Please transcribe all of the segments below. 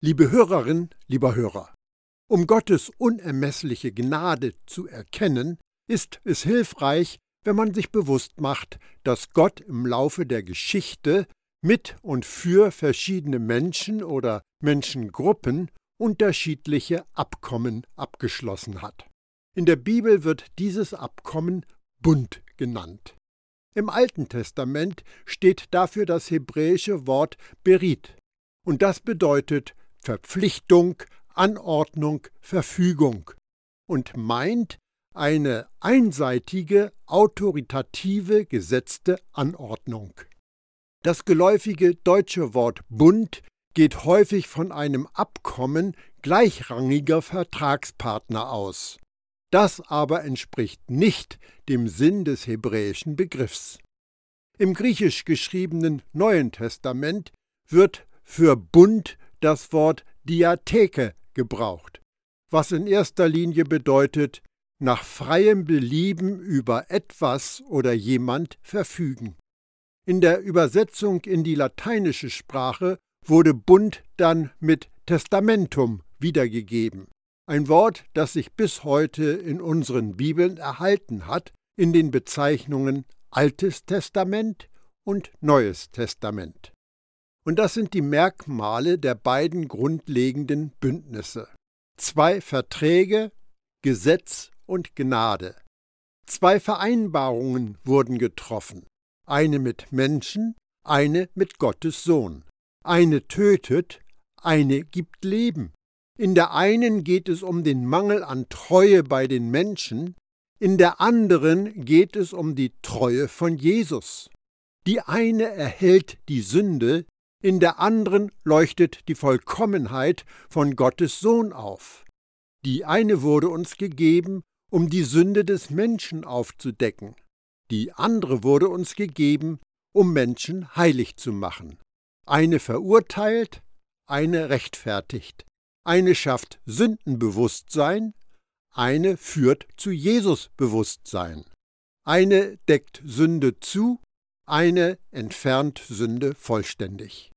Liebe Hörerin, lieber Hörer, um Gottes unermessliche Gnade zu erkennen, ist es hilfreich, wenn man sich bewusst macht, dass Gott im Laufe der Geschichte mit und für verschiedene Menschen oder Menschengruppen unterschiedliche Abkommen abgeschlossen hat. In der Bibel wird dieses Abkommen Bund genannt. Im Alten Testament steht dafür das hebräische Wort Berit, und das bedeutet Verpflichtung, Anordnung, Verfügung und meint eine einseitige, autoritative, gesetzte Anordnung. Das geläufige deutsche Wort Bund geht häufig von einem Abkommen gleichrangiger Vertragspartner aus. Das aber entspricht nicht dem Sinn des hebräischen Begriffs. Im griechisch geschriebenen Neuen Testament wird für Bund das Wort Diatheke gebraucht, was in erster Linie bedeutet, nach freiem Belieben über etwas oder jemand verfügen. In der Übersetzung in die lateinische Sprache wurde Bund dann mit Testamentum wiedergegeben, ein Wort, das sich bis heute in unseren Bibeln erhalten hat, in den Bezeichnungen Altes Testament und Neues Testament. Und das sind die Merkmale der beiden grundlegenden Bündnisse. Zwei Verträge, Gesetz und Gnade. Zwei Vereinbarungen wurden getroffen, eine mit Menschen, eine mit Gottes Sohn. Eine tötet, eine gibt Leben. In der einen geht es um den Mangel an Treue bei den Menschen, in der anderen geht es um die Treue von Jesus. Die eine erhält die Sünde, in der anderen leuchtet die Vollkommenheit von Gottes Sohn auf. Die eine wurde uns gegeben, um die Sünde des Menschen aufzudecken, die andere wurde uns gegeben, um Menschen heilig zu machen. Eine verurteilt, eine rechtfertigt, eine schafft Sündenbewusstsein, eine führt zu Jesusbewusstsein. Eine deckt Sünde zu, eine entfernt Sünde vollständig.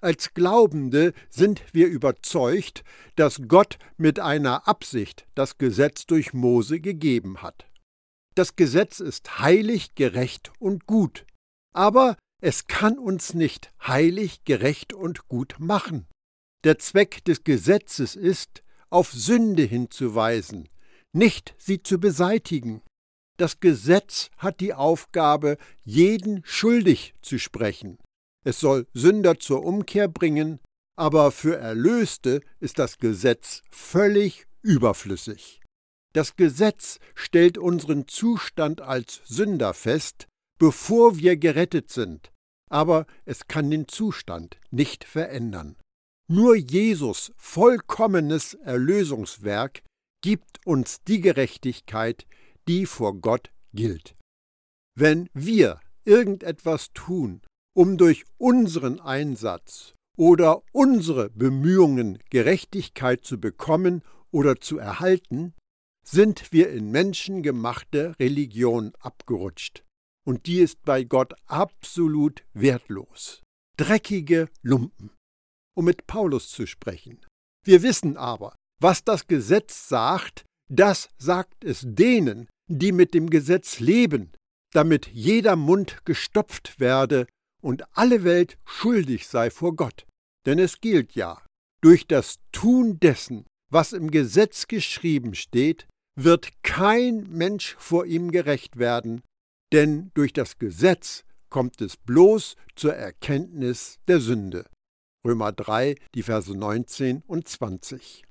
Als Glaubende sind wir überzeugt, dass Gott mit einer Absicht das Gesetz durch Mose gegeben hat. Das Gesetz ist heilig, gerecht und gut, aber es kann uns nicht heilig, gerecht und gut machen. Der Zweck des Gesetzes ist, auf Sünde hinzuweisen, nicht sie zu beseitigen. Das Gesetz hat die Aufgabe, jeden schuldig zu sprechen. Es soll Sünder zur Umkehr bringen, aber für Erlöste ist das Gesetz völlig überflüssig. Das Gesetz stellt unseren Zustand als Sünder fest, bevor wir gerettet sind, aber es kann den Zustand nicht verändern. Nur Jesus vollkommenes Erlösungswerk gibt uns die Gerechtigkeit, die vor Gott gilt. Wenn wir irgendetwas tun, um durch unseren Einsatz oder unsere Bemühungen Gerechtigkeit zu bekommen oder zu erhalten, sind wir in menschengemachte Religion abgerutscht. Und die ist bei Gott absolut wertlos. Dreckige Lumpen. Um mit Paulus zu sprechen. Wir wissen aber, was das Gesetz sagt, das sagt es denen, die mit dem Gesetz leben, damit jeder Mund gestopft werde und alle Welt schuldig sei vor Gott. Denn es gilt ja, durch das Tun dessen, was im Gesetz geschrieben steht, wird kein Mensch vor ihm gerecht werden, denn durch das Gesetz kommt es bloß zur Erkenntnis der Sünde. Römer 3, die Verse 19 und 20.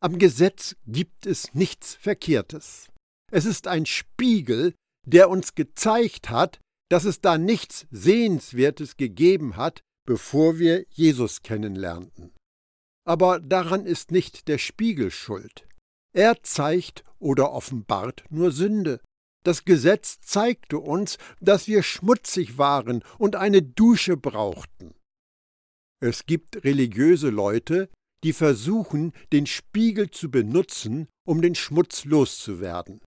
Am Gesetz gibt es nichts Verkehrtes. Es ist ein Spiegel, der uns gezeigt hat, dass es da nichts Sehenswertes gegeben hat, bevor wir Jesus kennenlernten. Aber daran ist nicht der Spiegel schuld. Er zeigt oder offenbart nur Sünde. Das Gesetz zeigte uns, dass wir schmutzig waren und eine Dusche brauchten. Es gibt religiöse Leute, die versuchen, den Spiegel zu benutzen, um den Schmutz loszuwerden.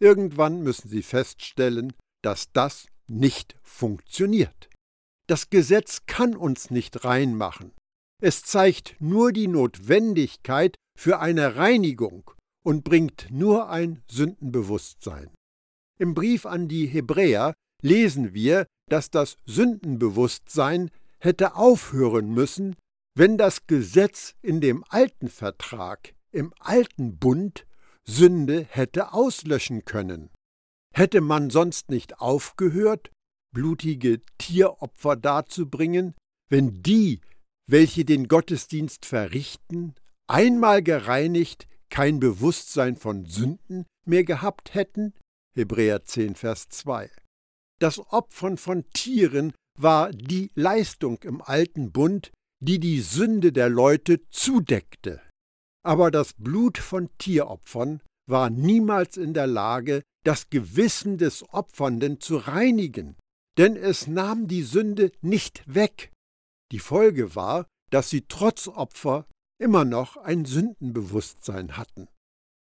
Irgendwann müssen sie feststellen, dass das nicht funktioniert. Das Gesetz kann uns nicht reinmachen. Es zeigt nur die Notwendigkeit für eine Reinigung und bringt nur ein Sündenbewusstsein. Im Brief an die Hebräer lesen wir, dass das Sündenbewusstsein hätte aufhören müssen, wenn das Gesetz in dem alten Vertrag, im alten Bund, Sünde hätte auslöschen können. Hätte man sonst nicht aufgehört, blutige Tieropfer darzubringen, wenn die, welche den Gottesdienst verrichten, einmal gereinigt kein Bewusstsein von Sünden mehr gehabt hätten? Hebräer 10, Vers 2. Das Opfern von Tieren war die Leistung im alten Bund, die die Sünde der Leute zudeckte. Aber das Blut von Tieropfern war niemals in der Lage, das Gewissen des Opfernden zu reinigen, denn es nahm die Sünde nicht weg. Die Folge war, dass sie trotz Opfer immer noch ein Sündenbewusstsein hatten.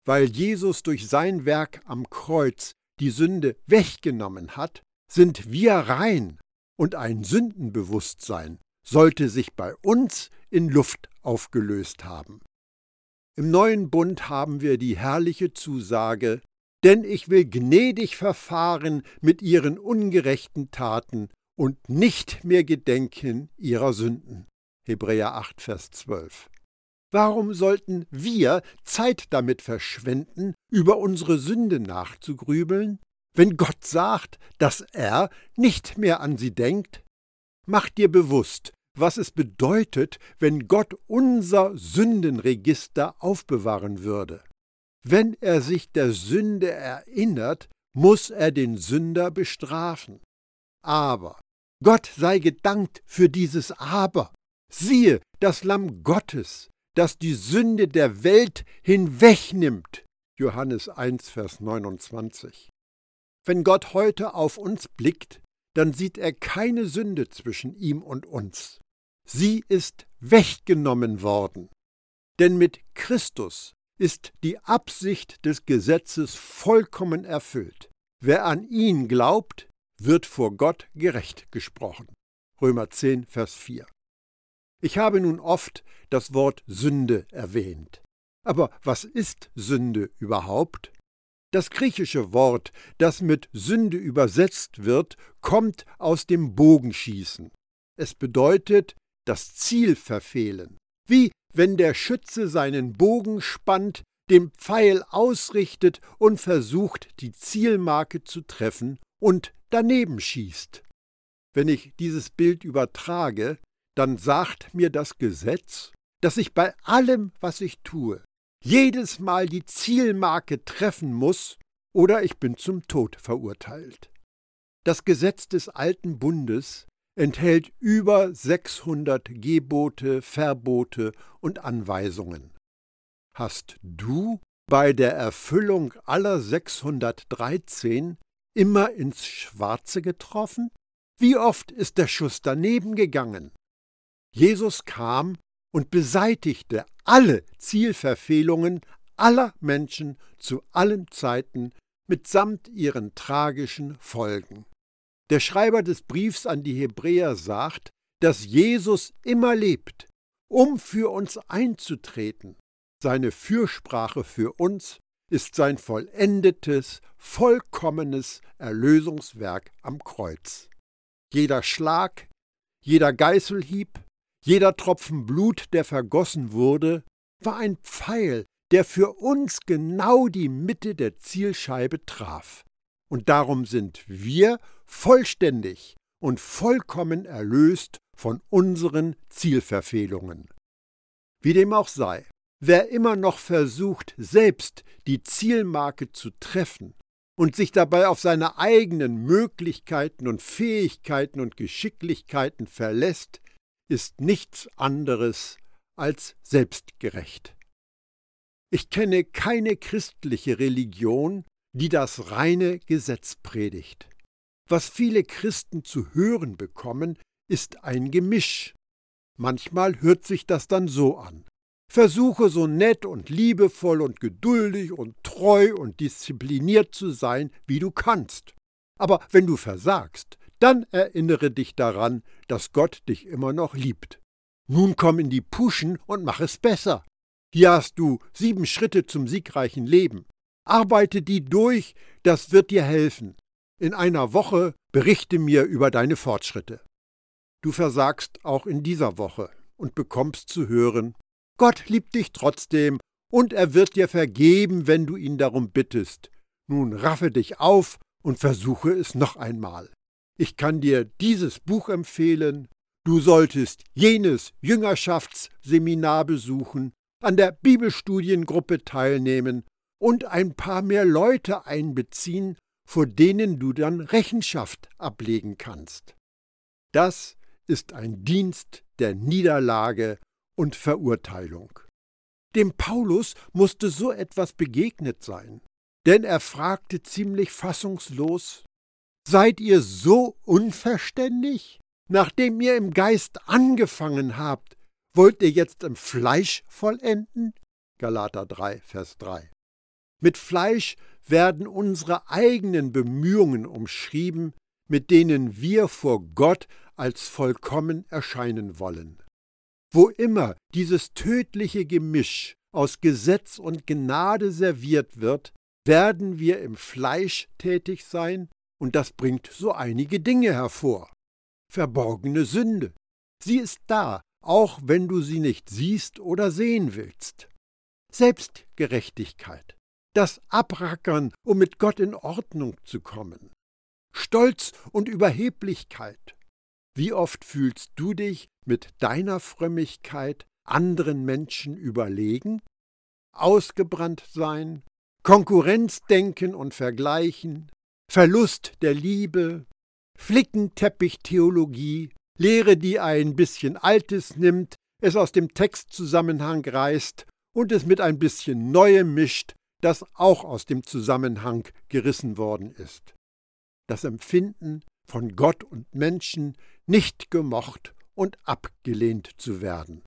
Weil Jesus durch sein Werk am Kreuz die Sünde weggenommen hat, sind wir rein und ein Sündenbewusstsein sollte sich bei uns in Luft aufgelöst haben. Im neuen Bund haben wir die herrliche Zusage, denn ich will gnädig verfahren mit ihren ungerechten Taten und nicht mehr gedenken ihrer Sünden. Hebräer 8, Vers 12. Warum sollten wir Zeit damit verschwenden, über unsere Sünde nachzugrübeln, wenn Gott sagt, dass er nicht mehr an sie denkt? Mach dir bewusst, was es bedeutet, wenn Gott unser Sündenregister aufbewahren würde. Wenn er sich der Sünde erinnert, muss er den Sünder bestrafen. Aber Gott sei gedankt für dieses Aber. Siehe, das Lamm Gottes, das die Sünde der Welt hinwegnimmt. Johannes 1, Vers 29. Wenn Gott heute auf uns blickt, dann sieht er keine Sünde zwischen ihm und uns. Sie ist weggenommen worden. Denn mit Christus ist die Absicht des Gesetzes vollkommen erfüllt. Wer an ihn glaubt, wird vor Gott gerecht gesprochen. Römer 10, Vers 4. Ich habe nun oft das Wort Sünde erwähnt. Aber was ist Sünde überhaupt? Das griechische Wort, das mit Sünde übersetzt wird, kommt aus dem Bogenschießen. Es bedeutet das Ziel verfehlen. Wie wenn der Schütze seinen Bogen spannt, den Pfeil ausrichtet und versucht, die Zielmarke zu treffen und daneben schießt. Wenn ich dieses Bild übertrage, dann sagt mir das Gesetz, dass ich bei allem, was ich tue, jedes Mal die Zielmarke treffen muss, oder ich bin zum Tod verurteilt. Das Gesetz des alten Bundes enthält über 600 Gebote, Verbote und Anweisungen. Hast du bei der Erfüllung aller 613 immer ins Schwarze getroffen? Wie oft ist der Schuss daneben gegangen? Jesus kam und beseitigte alle Zielverfehlungen aller Menschen zu allen Zeiten mitsamt ihren tragischen Folgen. Der Schreiber des Briefs an die Hebräer sagt, dass Jesus immer lebt, um für uns einzutreten. Seine Fürsprache für uns ist sein vollendetes, vollkommenes Erlösungswerk am Kreuz. Jeder Schlag, jeder Geißelhieb, jeder Tropfen Blut, der vergossen wurde, war ein Pfeil, der für uns genau die Mitte der Zielscheibe traf. Und darum sind wir vollständig und vollkommen erlöst von unseren Zielverfehlungen. Wie dem auch sei, wer immer noch versucht, selbst die Zielmarke zu treffen und sich dabei auf seine eigenen Möglichkeiten und Fähigkeiten und Geschicklichkeiten verlässt, ist nichts anderes als selbstgerecht. Ich kenne keine christliche Religion, die das reine Gesetz predigt. Was viele Christen zu hören bekommen, ist ein Gemisch. Manchmal hört sich das dann so an. Versuche so nett und liebevoll und geduldig und treu und diszipliniert zu sein, wie du kannst. Aber wenn du versagst, dann erinnere dich daran, dass Gott dich immer noch liebt. Nun komm in die Puschen und mach es besser. Hier hast du sieben Schritte zum siegreichen Leben. Arbeite die durch, das wird dir helfen. In einer Woche berichte mir über deine Fortschritte. Du versagst auch in dieser Woche und bekommst zu hören, Gott liebt dich trotzdem und er wird dir vergeben, wenn du ihn darum bittest. Nun raffe dich auf und versuche es noch einmal. Ich kann dir dieses Buch empfehlen, du solltest jenes Jüngerschaftsseminar besuchen, an der Bibelstudiengruppe teilnehmen und ein paar mehr Leute einbeziehen, vor denen du dann Rechenschaft ablegen kannst. Das ist ein Dienst der Niederlage und Verurteilung. Dem Paulus musste so etwas begegnet sein, denn er fragte ziemlich fassungslos Seid ihr so unverständig? Nachdem ihr im Geist angefangen habt, wollt ihr jetzt im Fleisch vollenden? Galater 3, Vers 3. Mit Fleisch werden unsere eigenen Bemühungen umschrieben, mit denen wir vor Gott als vollkommen erscheinen wollen. Wo immer dieses tödliche Gemisch aus Gesetz und Gnade serviert wird, werden wir im Fleisch tätig sein, und das bringt so einige Dinge hervor. Verborgene Sünde. Sie ist da, auch wenn du sie nicht siehst oder sehen willst. Selbstgerechtigkeit das Abrackern, um mit Gott in Ordnung zu kommen. Stolz und Überheblichkeit. Wie oft fühlst du dich mit deiner Frömmigkeit anderen Menschen überlegen? Ausgebrannt sein, Konkurrenzdenken und Vergleichen, Verlust der Liebe, Flickenteppichtheologie, Lehre, die ein bisschen Altes nimmt, es aus dem Textzusammenhang reißt und es mit ein bisschen Neuem mischt, das auch aus dem Zusammenhang gerissen worden ist. Das Empfinden, von Gott und Menschen nicht gemocht und abgelehnt zu werden.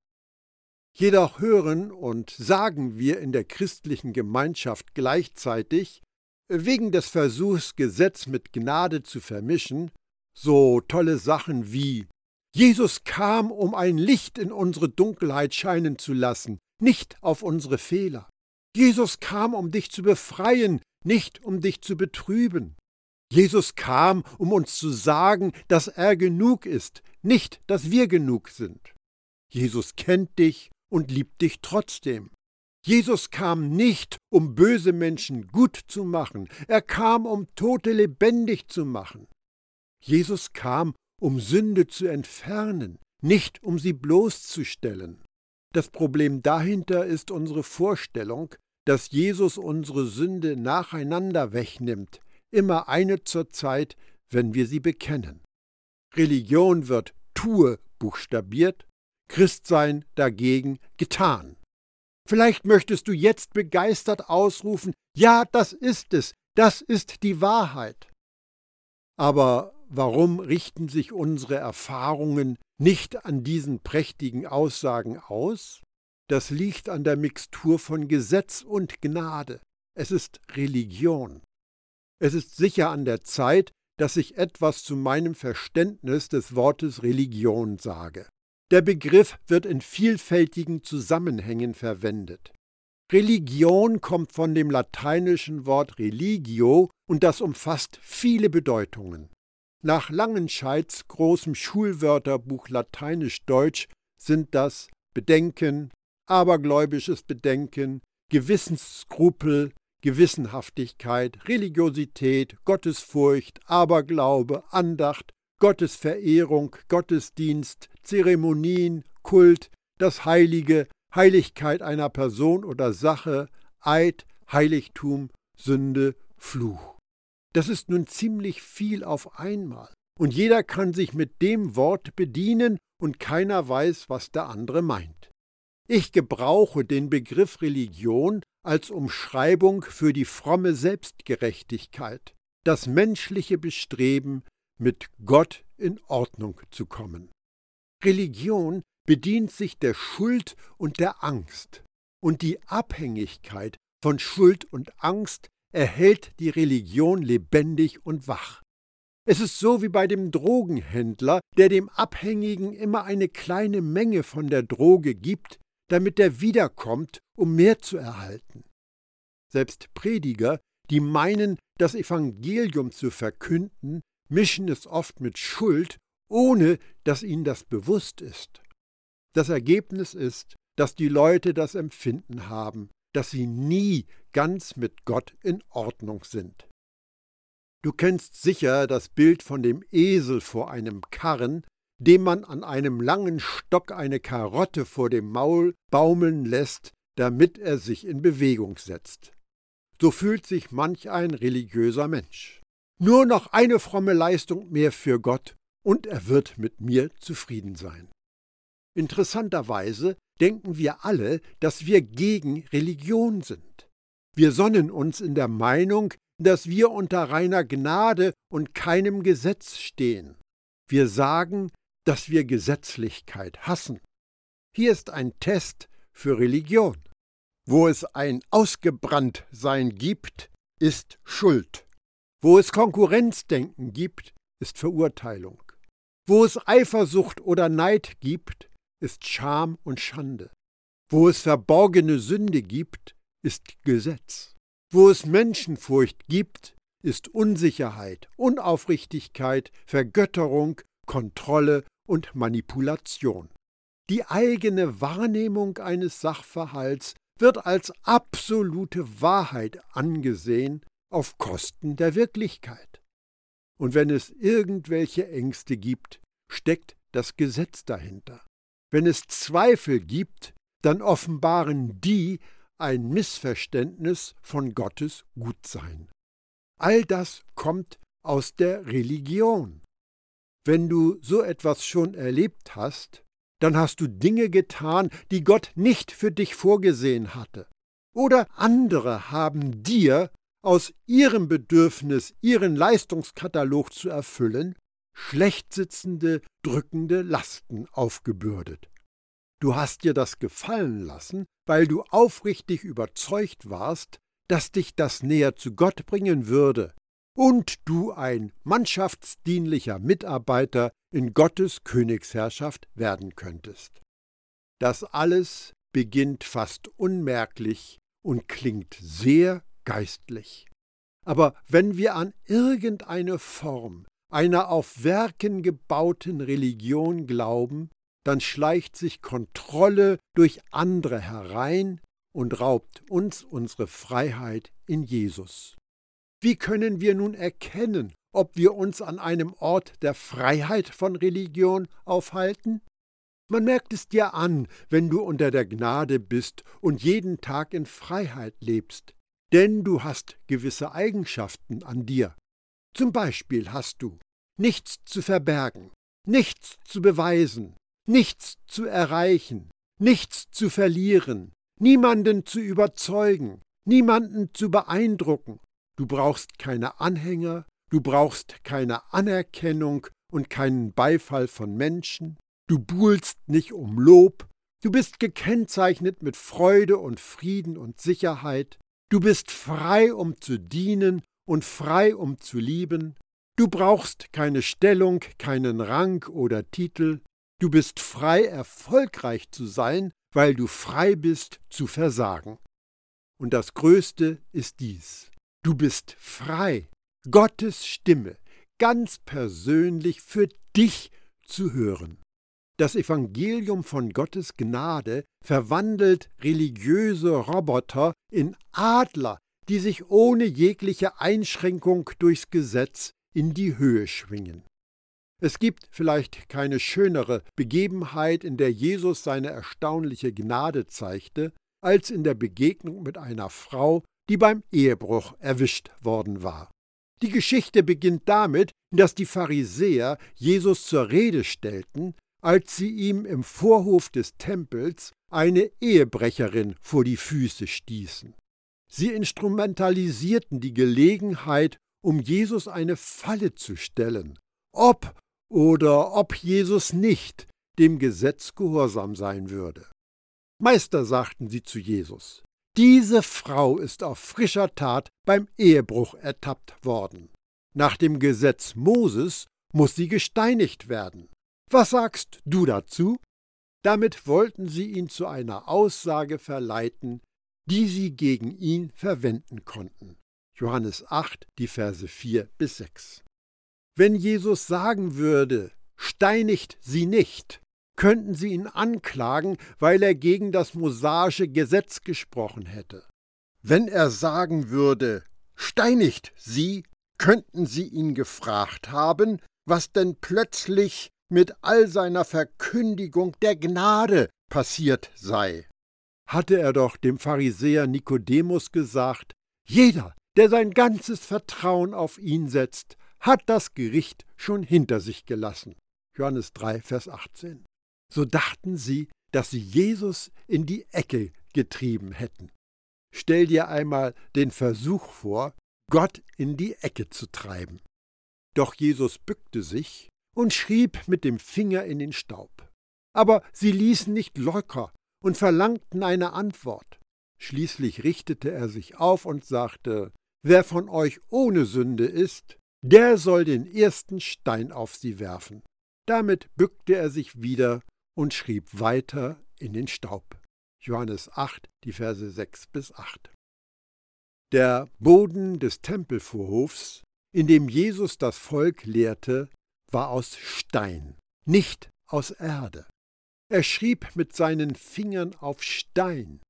Jedoch hören und sagen wir in der christlichen Gemeinschaft gleichzeitig, wegen des Versuchs, Gesetz mit Gnade zu vermischen, so tolle Sachen wie Jesus kam, um ein Licht in unsere Dunkelheit scheinen zu lassen, nicht auf unsere Fehler. Jesus kam, um dich zu befreien, nicht um dich zu betrüben. Jesus kam, um uns zu sagen, dass er genug ist, nicht, dass wir genug sind. Jesus kennt dich und liebt dich trotzdem. Jesus kam nicht, um böse Menschen gut zu machen, er kam, um Tote lebendig zu machen. Jesus kam, um Sünde zu entfernen, nicht um sie bloßzustellen. Das Problem dahinter ist unsere Vorstellung, dass Jesus unsere Sünde nacheinander wegnimmt, immer eine zur Zeit, wenn wir sie bekennen. Religion wird Tue buchstabiert, Christsein dagegen getan. Vielleicht möchtest du jetzt begeistert ausrufen, ja, das ist es, das ist die Wahrheit. Aber warum richten sich unsere Erfahrungen nicht an diesen prächtigen Aussagen aus? Das liegt an der Mixtur von Gesetz und Gnade. Es ist Religion. Es ist sicher an der Zeit, dass ich etwas zu meinem Verständnis des Wortes Religion sage. Der Begriff wird in vielfältigen Zusammenhängen verwendet. Religion kommt von dem lateinischen Wort religio und das umfasst viele Bedeutungen. Nach Langenscheids großem Schulwörterbuch Lateinisch-Deutsch sind das Bedenken, abergläubisches Bedenken, Gewissensskrupel, Gewissenhaftigkeit, Religiosität, Gottesfurcht, Aberglaube, Andacht, Gottesverehrung, Gottesdienst, Zeremonien, Kult, das Heilige, Heiligkeit einer Person oder Sache, Eid, Heiligtum, Sünde, Fluch. Das ist nun ziemlich viel auf einmal. Und jeder kann sich mit dem Wort bedienen und keiner weiß, was der andere meint. Ich gebrauche den Begriff Religion als Umschreibung für die fromme Selbstgerechtigkeit, das menschliche Bestreben, mit Gott in Ordnung zu kommen. Religion bedient sich der Schuld und der Angst, und die Abhängigkeit von Schuld und Angst erhält die Religion lebendig und wach. Es ist so wie bei dem Drogenhändler, der dem Abhängigen immer eine kleine Menge von der Droge gibt, damit er wiederkommt, um mehr zu erhalten. Selbst Prediger, die meinen, das Evangelium zu verkünden, mischen es oft mit Schuld, ohne dass ihnen das bewusst ist. Das Ergebnis ist, dass die Leute das Empfinden haben, dass sie nie ganz mit Gott in Ordnung sind. Du kennst sicher das Bild von dem Esel vor einem Karren, dem man an einem langen Stock eine Karotte vor dem Maul baumeln lässt, damit er sich in Bewegung setzt. So fühlt sich manch ein religiöser Mensch. Nur noch eine fromme Leistung mehr für Gott, und er wird mit mir zufrieden sein. Interessanterweise denken wir alle, dass wir gegen Religion sind. Wir sonnen uns in der Meinung, dass wir unter reiner Gnade und keinem Gesetz stehen. Wir sagen, dass wir Gesetzlichkeit hassen. Hier ist ein Test für Religion. Wo es ein Ausgebranntsein gibt, ist Schuld. Wo es Konkurrenzdenken gibt, ist Verurteilung. Wo es Eifersucht oder Neid gibt, ist Scham und Schande. Wo es verborgene Sünde gibt, ist Gesetz. Wo es Menschenfurcht gibt, ist Unsicherheit, Unaufrichtigkeit, Vergötterung, Kontrolle und Manipulation. Die eigene Wahrnehmung eines Sachverhalts wird als absolute Wahrheit angesehen auf Kosten der Wirklichkeit. Und wenn es irgendwelche Ängste gibt, steckt das Gesetz dahinter. Wenn es Zweifel gibt, dann offenbaren die ein Missverständnis von Gottes Gutsein. All das kommt aus der Religion. Wenn du so etwas schon erlebt hast, dann hast du Dinge getan, die Gott nicht für dich vorgesehen hatte. Oder andere haben dir aus ihrem Bedürfnis, ihren Leistungskatalog zu erfüllen, schlecht sitzende, drückende Lasten aufgebürdet. Du hast dir das gefallen lassen, weil du aufrichtig überzeugt warst, dass dich das näher zu Gott bringen würde und du ein mannschaftsdienlicher Mitarbeiter in Gottes Königsherrschaft werden könntest. Das alles beginnt fast unmerklich und klingt sehr geistlich. Aber wenn wir an irgendeine Form einer auf Werken gebauten Religion glauben, dann schleicht sich Kontrolle durch andere herein und raubt uns unsere Freiheit in Jesus. Wie können wir nun erkennen, ob wir uns an einem Ort der Freiheit von Religion aufhalten? Man merkt es dir an, wenn du unter der Gnade bist und jeden Tag in Freiheit lebst, denn du hast gewisse Eigenschaften an dir. Zum Beispiel hast du nichts zu verbergen, nichts zu beweisen, nichts zu erreichen, nichts zu verlieren, niemanden zu überzeugen, niemanden zu beeindrucken. Du brauchst keine Anhänger, du brauchst keine Anerkennung und keinen Beifall von Menschen, du buhlst nicht um Lob, du bist gekennzeichnet mit Freude und Frieden und Sicherheit, du bist frei, um zu dienen und frei, um zu lieben, du brauchst keine Stellung, keinen Rang oder Titel, Du bist frei, erfolgreich zu sein, weil du frei bist zu versagen. Und das Größte ist dies. Du bist frei, Gottes Stimme ganz persönlich für dich zu hören. Das Evangelium von Gottes Gnade verwandelt religiöse Roboter in Adler, die sich ohne jegliche Einschränkung durchs Gesetz in die Höhe schwingen. Es gibt vielleicht keine schönere Begebenheit, in der Jesus seine erstaunliche Gnade zeigte, als in der Begegnung mit einer Frau, die beim Ehebruch erwischt worden war. Die Geschichte beginnt damit, dass die Pharisäer Jesus zur Rede stellten, als sie ihm im Vorhof des Tempels eine Ehebrecherin vor die Füße stießen. Sie instrumentalisierten die Gelegenheit, um Jesus eine Falle zu stellen. Ob oder ob Jesus nicht dem Gesetz gehorsam sein würde. Meister, sagten sie zu Jesus, diese Frau ist auf frischer Tat beim Ehebruch ertappt worden. Nach dem Gesetz Moses muss sie gesteinigt werden. Was sagst du dazu? Damit wollten sie ihn zu einer Aussage verleiten, die sie gegen ihn verwenden konnten. Johannes 8, die Verse 4 bis 6. Wenn Jesus sagen würde, steinigt sie nicht, könnten sie ihn anklagen, weil er gegen das mosaische Gesetz gesprochen hätte. Wenn er sagen würde, steinigt sie, könnten sie ihn gefragt haben, was denn plötzlich mit all seiner Verkündigung der Gnade passiert sei. Hatte er doch dem Pharisäer Nikodemus gesagt, jeder, der sein ganzes Vertrauen auf ihn setzt, hat das Gericht schon hinter sich gelassen. Johannes 3, Vers 18. So dachten sie, dass sie Jesus in die Ecke getrieben hätten. Stell dir einmal den Versuch vor, Gott in die Ecke zu treiben. Doch Jesus bückte sich und schrieb mit dem Finger in den Staub. Aber sie ließen nicht locker und verlangten eine Antwort. Schließlich richtete er sich auf und sagte, Wer von euch ohne Sünde ist, der soll den ersten Stein auf sie werfen. Damit bückte er sich wieder und schrieb weiter in den Staub. Johannes 8, die Verse 6 bis 8. Der Boden des Tempelvorhofs, in dem Jesus das Volk lehrte, war aus Stein, nicht aus Erde. Er schrieb mit seinen Fingern auf Stein.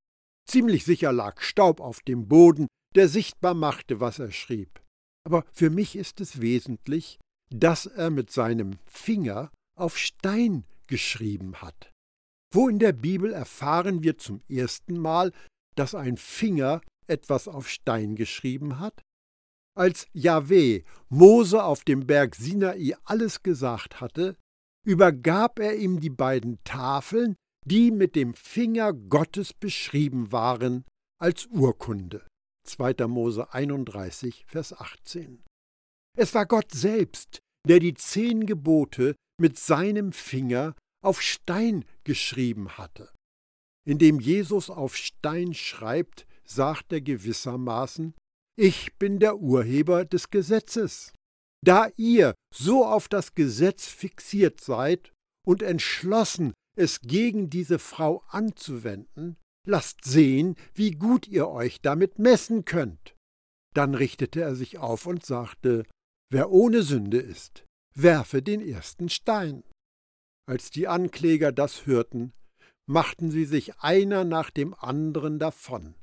Ziemlich sicher lag Staub auf dem Boden, der sichtbar machte, was er schrieb. Aber für mich ist es wesentlich, dass er mit seinem Finger auf Stein geschrieben hat. Wo in der Bibel erfahren wir zum ersten Mal, dass ein Finger etwas auf Stein geschrieben hat? Als Jahweh Mose auf dem Berg Sinai alles gesagt hatte, übergab er ihm die beiden Tafeln, die mit dem Finger Gottes beschrieben waren, als Urkunde. 2. Mose 31, Vers 18. Es war Gott selbst, der die zehn Gebote mit seinem Finger auf Stein geschrieben hatte. Indem Jesus auf Stein schreibt, sagt er gewissermaßen, ich bin der Urheber des Gesetzes. Da ihr so auf das Gesetz fixiert seid und entschlossen, es gegen diese Frau anzuwenden, lasst sehen, wie gut ihr euch damit messen könnt. Dann richtete er sich auf und sagte, Wer ohne Sünde ist, werfe den ersten Stein. Als die Ankläger das hörten, machten sie sich einer nach dem anderen davon,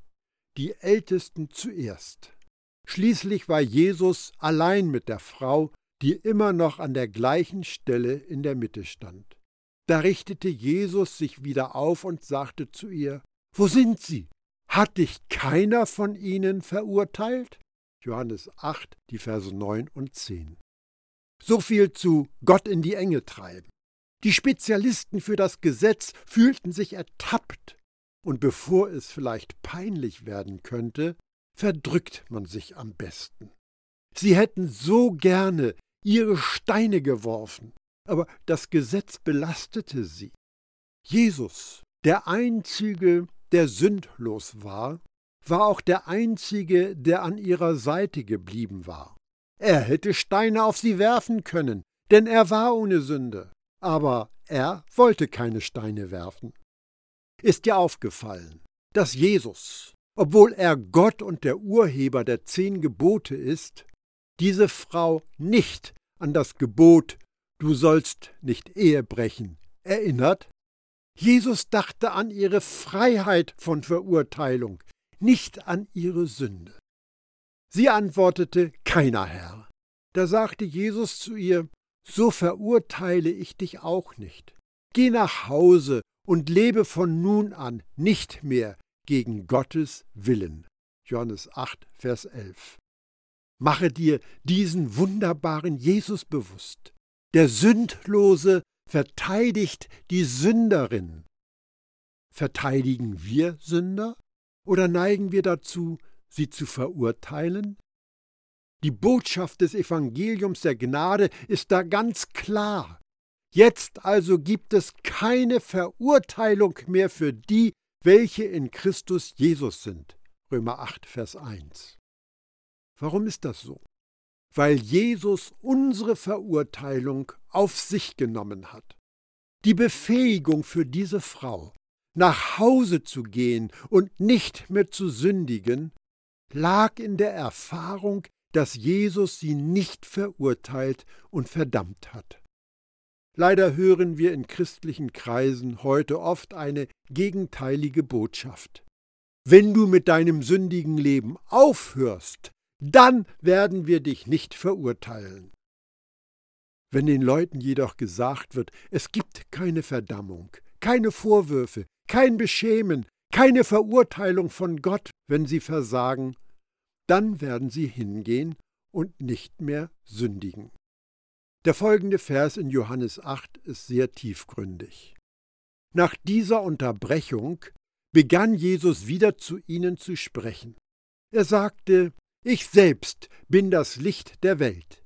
die Ältesten zuerst. Schließlich war Jesus allein mit der Frau, die immer noch an der gleichen Stelle in der Mitte stand. Da richtete Jesus sich wieder auf und sagte zu ihr, Wo sind sie? Hat dich keiner von ihnen verurteilt? Johannes 8, die Verse 9 und 10. So viel zu Gott in die Enge treiben. Die Spezialisten für das Gesetz fühlten sich ertappt, und bevor es vielleicht peinlich werden könnte, verdrückt man sich am besten. Sie hätten so gerne ihre Steine geworfen, aber das Gesetz belastete sie. Jesus, der Einzige, der sündlos war, war auch der Einzige, der an ihrer Seite geblieben war. Er hätte Steine auf sie werfen können, denn er war ohne Sünde, aber er wollte keine Steine werfen. Ist dir aufgefallen, dass Jesus, obwohl er Gott und der Urheber der zehn Gebote ist, diese Frau nicht an das Gebot Du sollst nicht Ehe brechen erinnert? Jesus dachte an ihre Freiheit von Verurteilung, nicht an ihre Sünde. Sie antwortete, Keiner Herr. Da sagte Jesus zu ihr, So verurteile ich dich auch nicht. Geh nach Hause und lebe von nun an nicht mehr gegen Gottes Willen. Johannes 8, Vers 11. Mache dir diesen wunderbaren Jesus bewusst. Der Sündlose verteidigt die Sünderin. Verteidigen wir Sünder oder neigen wir dazu, sie zu verurteilen? Die Botschaft des Evangeliums der Gnade ist da ganz klar. Jetzt also gibt es keine Verurteilung mehr für die, welche in Christus Jesus sind. Römer 8, Vers 1. Warum ist das so? weil Jesus unsere Verurteilung auf sich genommen hat. Die Befähigung für diese Frau, nach Hause zu gehen und nicht mehr zu sündigen, lag in der Erfahrung, dass Jesus sie nicht verurteilt und verdammt hat. Leider hören wir in christlichen Kreisen heute oft eine gegenteilige Botschaft. Wenn du mit deinem sündigen Leben aufhörst, dann werden wir dich nicht verurteilen. Wenn den Leuten jedoch gesagt wird, es gibt keine Verdammung, keine Vorwürfe, kein Beschämen, keine Verurteilung von Gott, wenn sie versagen, dann werden sie hingehen und nicht mehr sündigen. Der folgende Vers in Johannes 8 ist sehr tiefgründig. Nach dieser Unterbrechung begann Jesus wieder zu ihnen zu sprechen. Er sagte, Ich selbst bin das Licht der Welt.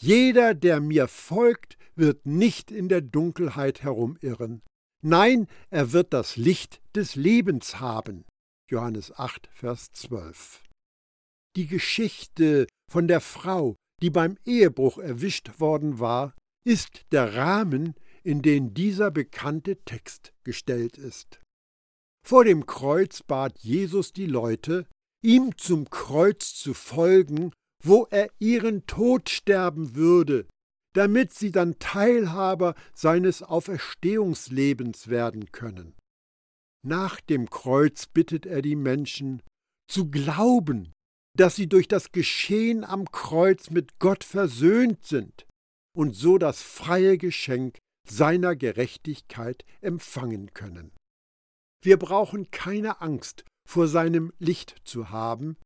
Jeder, der mir folgt, wird nicht in der Dunkelheit herumirren. Nein, er wird das Licht des Lebens haben. Johannes 8, Vers 12. Die Geschichte von der Frau, die beim Ehebruch erwischt worden war, ist der Rahmen, in den dieser bekannte Text gestellt ist. Vor dem Kreuz bat Jesus die Leute, ihm zum Kreuz zu folgen, wo er ihren Tod sterben würde, damit sie dann Teilhaber seines Auferstehungslebens werden können. Nach dem Kreuz bittet er die Menschen, zu glauben, dass sie durch das Geschehen am Kreuz mit Gott versöhnt sind und so das freie Geschenk seiner Gerechtigkeit empfangen können. Wir brauchen keine Angst vor seinem Licht zu haben,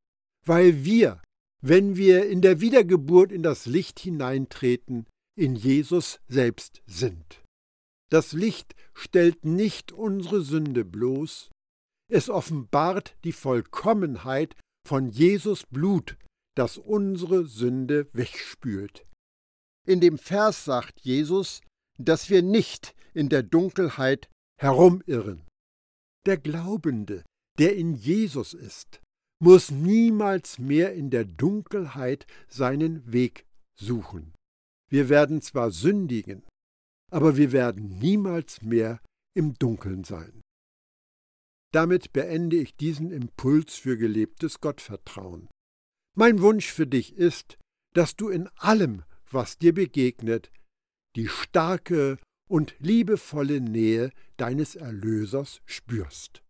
weil wir, wenn wir in der Wiedergeburt in das Licht hineintreten, in Jesus selbst sind. Das Licht stellt nicht unsere Sünde bloß, es offenbart die Vollkommenheit von Jesus Blut, das unsere Sünde wegspült. In dem Vers sagt Jesus, dass wir nicht in der Dunkelheit herumirren. Der Glaubende, der in Jesus ist, muss niemals mehr in der Dunkelheit seinen Weg suchen. Wir werden zwar sündigen, aber wir werden niemals mehr im Dunkeln sein. Damit beende ich diesen Impuls für gelebtes Gottvertrauen. Mein Wunsch für dich ist, dass du in allem, was dir begegnet, die starke und liebevolle Nähe deines Erlösers spürst.